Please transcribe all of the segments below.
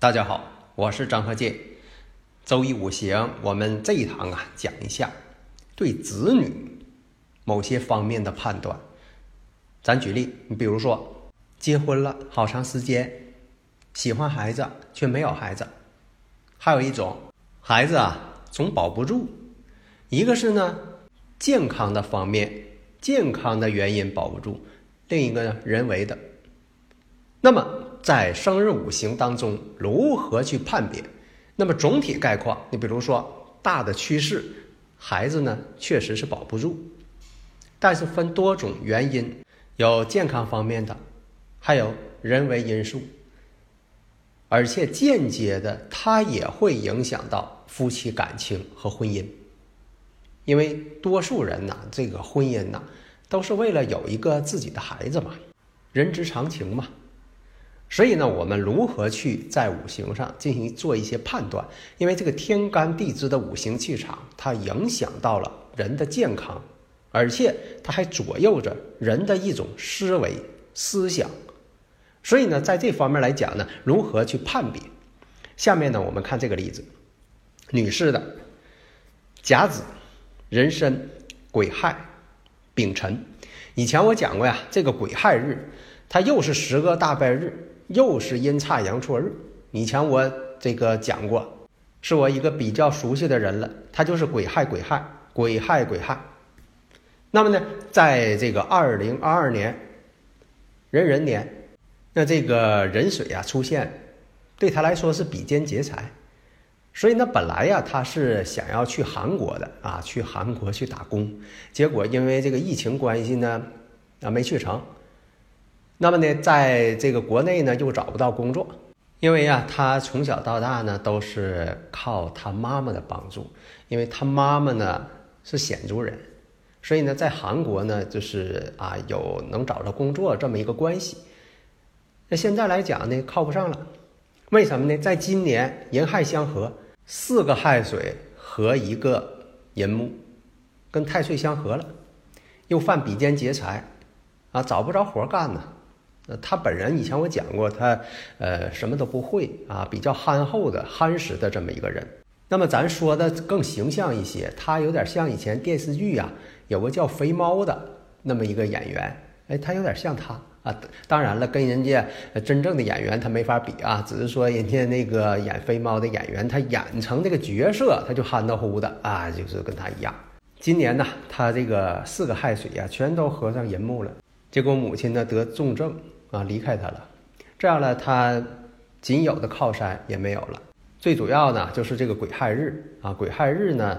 大家好，我是张和建。周易五行，我们这一堂啊讲一下对子女某些方面的判断。咱举例，你比如说结婚了好长时间，喜欢孩子却没有孩子；还有一种孩子啊总保不住。一个是呢健康的方面，健康的原因保不住；另一个呢人为的。那么。在生日五行当中，如何去判别？那么总体概况，你比如说大的趋势，孩子呢确实是保不住，但是分多种原因，有健康方面的，还有人为因素，而且间接的，它也会影响到夫妻感情和婚姻，因为多数人呐，这个婚姻呐，都是为了有一个自己的孩子嘛，人之常情嘛。所以呢，我们如何去在五行上进行做一些判断？因为这个天干地支的五行气场，它影响到了人的健康，而且它还左右着人的一种思维思想。所以呢，在这方面来讲呢，如何去判别？下面呢，我们看这个例子：女士的甲子、壬申、癸亥、丙辰。以前我讲过呀，这个癸亥日，它又是十个大拜日。又是阴差阳错日，以前我这个讲过，是我一个比较熟悉的人了，他就是癸亥癸亥癸亥癸亥。那么呢，在这个二零二二年壬壬年，那这个壬水啊出现，对他来说是比肩劫财，所以呢，本来呀他是想要去韩国的啊，去韩国去打工，结果因为这个疫情关系呢，啊没去成。那么呢，在这个国内呢，又找不到工作，因为呀，他从小到大呢都是靠他妈妈的帮助，因为他妈妈呢是鲜族人，所以呢，在韩国呢，就是啊有能找到工作这么一个关系。那现在来讲呢，靠不上了，为什么呢？在今年寅亥相合，四个亥水和一个寅木，跟太岁相合了，又犯比肩劫财，啊，找不着活干呢。呃，他本人以前我讲过，他呃什么都不会啊，比较憨厚的、憨实的这么一个人。那么咱说的更形象一些，他有点像以前电视剧呀，有个叫肥猫的那么一个演员，哎，他有点像他啊。当然了，跟人家真正的演员他没法比啊，只是说人家那个演肥猫的演员，他演成这个角色，他就憨得乎的啊，就是跟他一样。今年呢，他这个四个亥水呀，全都合上寅木了，结果母亲呢得重症。啊，离开他了，这样呢，他仅有的靠山也没有了。最主要呢，就是这个癸亥日啊，癸亥日呢，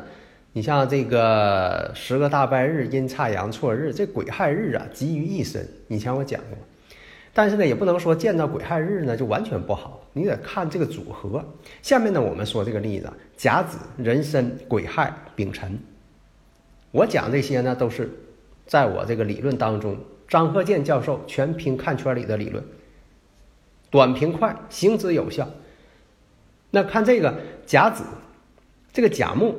你像这个十个大拜日、阴差阳错日，这癸亥日啊，集于一身。以前我讲过，但是呢，也不能说见到癸亥日呢就完全不好，你得看这个组合。下面呢，我们说这个例子：甲子、壬申、癸亥、丙辰。我讲这些呢，都是在我这个理论当中。张鹤健教授全凭看圈里的理论，短平快，行之有效。那看这个甲子，这个甲木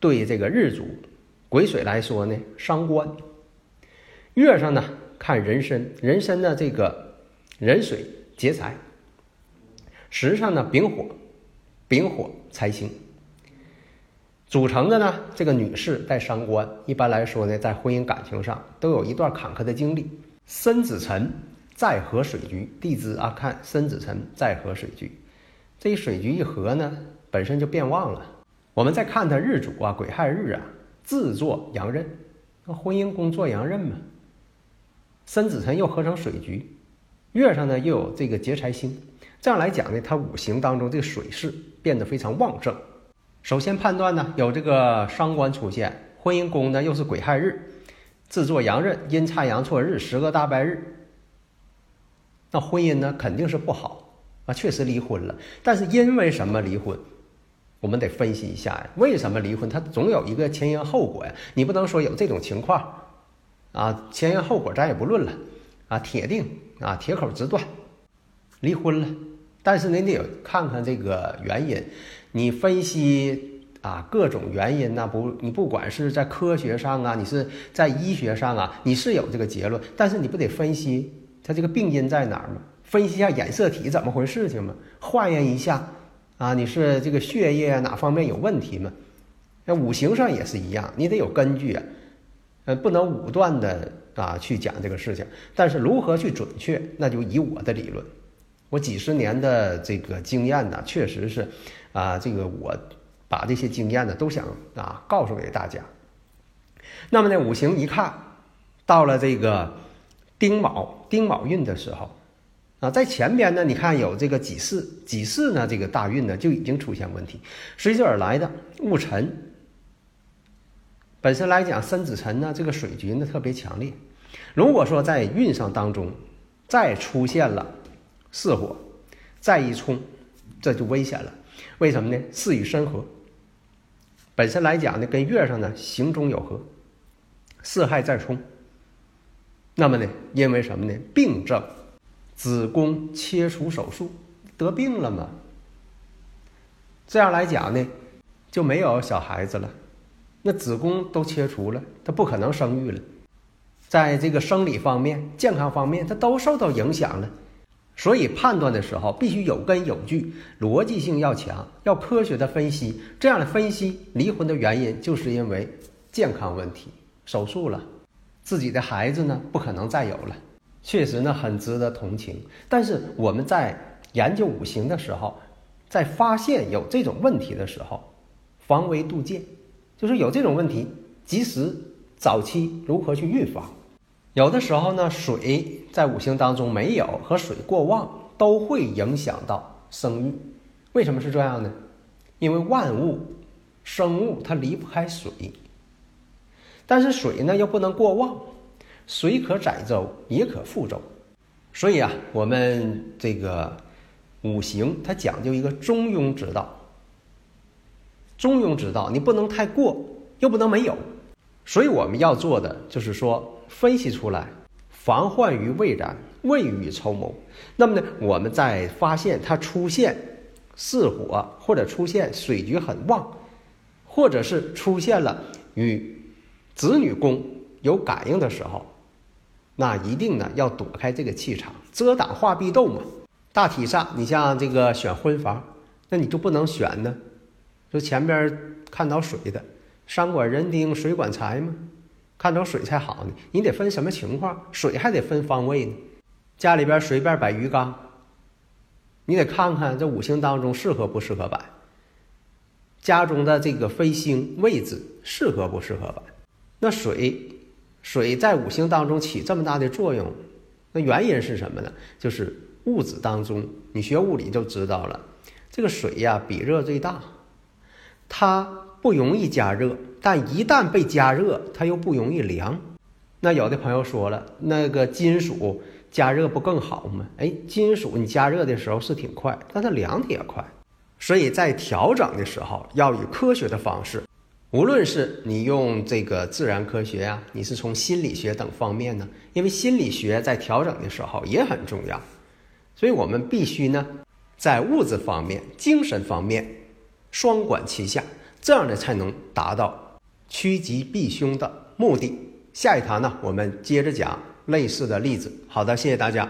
对这个日主癸水来说呢，伤官。月上呢看人参，人参呢这个壬水劫财。时上呢丙火，丙火财星。组成的呢，这个女士带伤官，一般来说呢，在婚姻感情上都有一段坎坷的经历。申子辰再合水局，地支啊，看申子辰再合水局，这一水局一合呢，本身就变旺了。我们再看他日主啊，癸亥日啊，自作阳刃，那婚姻宫做阳刃嘛。申子辰又合成水局，月上呢又有这个劫财星，这样来讲呢，他五行当中这个水势变得非常旺盛。首先判断呢，有这个伤官出现，婚姻宫呢又是癸亥日，自作阳刃，阴差阳错日，十个大败日，那婚姻呢肯定是不好啊，确实离婚了。但是因为什么离婚？我们得分析一下呀，为什么离婚？它总有一个前因后果呀，你不能说有这种情况，啊，前因后果咱也不论了，啊，铁定啊，铁口直断，离婚了。但是你得看看这个原因，你分析啊各种原因那不，你不管是在科学上啊，你是在医学上啊，你是有这个结论，但是你不得分析它这个病因在哪儿吗？分析一下染色体怎么回事情吗？化验一下。啊，你是这个血液哪方面有问题吗？那五行上也是一样，你得有根据啊，呃，不能武断的啊去讲这个事情。但是如何去准确，那就以我的理论，我几十年的这个经验呢，确实是啊，这个我把这些经验呢都想啊告诉给大家。那么呢，五行一看到了这个丁卯丁卯运的时候。啊，在前边呢，你看有这个己巳，己巳呢，这个大运呢就已经出现问题，随之而来的戊辰。本身来讲，申子辰呢，这个水局呢特别强烈。如果说在运上当中再出现了巳火，再一冲，这就危险了。为什么呢？巳与申合，本身来讲呢，跟月上呢行中有合，巳亥再冲，那么呢，因为什么呢？病症。子宫切除手术得病了嘛？这样来讲呢，就没有小孩子了。那子宫都切除了，他不可能生育了。在这个生理方面、健康方面，他都受到影响了。所以判断的时候必须有根有据，逻辑性要强，要科学的分析。这样的分析，离婚的原因就是因为健康问题，手术了，自己的孩子呢不可能再有了。确实呢，很值得同情。但是我们在研究五行的时候，在发现有这种问题的时候，防微杜渐，就是有这种问题，及时早期如何去预防。有的时候呢，水在五行当中没有和水过旺，都会影响到生育。为什么是这样呢？因为万物生物它离不开水，但是水呢又不能过旺。水可载舟，也可覆舟，所以啊，我们这个五行它讲究一个中庸之道。中庸之道，你不能太过，又不能没有，所以我们要做的就是说，分析出来，防患于未然，未雨绸缪。那么呢，我们在发现它出现似火，或者出现水局很旺，或者是出现了与子女宫有感应的时候。那一定呢要躲开这个气场，遮挡化壁斗嘛。大体上，你像这个选婚房，那你就不能选呢，就前边看到水的，山管人丁，水管财嘛，看着水才好呢。你得分什么情况，水还得分方位呢。家里边随便摆鱼缸，你得看看这五行当中适合不适合摆，家中的这个飞星位置适合不适合摆，那水。水在五行当中起这么大的作用，那原因是什么呢？就是物质当中，你学物理就知道了，这个水呀比热最大，它不容易加热，但一旦被加热，它又不容易凉。那有的朋友说了，那个金属加热不更好吗？哎，金属你加热的时候是挺快，但它凉的也快，所以在调整的时候要以科学的方式。无论是你用这个自然科学呀，你是从心理学等方面呢，因为心理学在调整的时候也很重要，所以我们必须呢，在物质方面、精神方面双管齐下，这样的才能达到趋吉避凶的目的。下一堂呢，我们接着讲类似的例子。好的，谢谢大家。